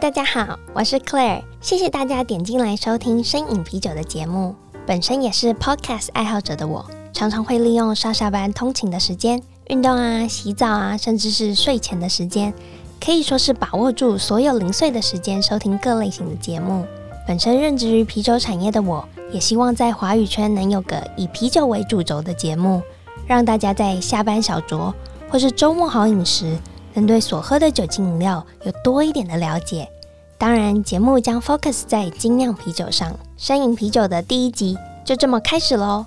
大家好，我是 Claire，谢谢大家点进来收听深饮啤酒的节目。本身也是 Podcast 爱好者的我，常常会利用上下班通勤的时间、运动啊、洗澡啊，甚至是睡前的时间，可以说是把握住所有零碎的时间收听各类型的节目。本身任职于啤酒产业的我，也希望在华语圈能有个以啤酒为主轴的节目，让大家在下班小酌或是周末好饮时，能对所喝的酒精饮料有多一点的了解。当然，节目将 focus 在精酿啤酒上。山饮啤酒的第一集就这么开始喽。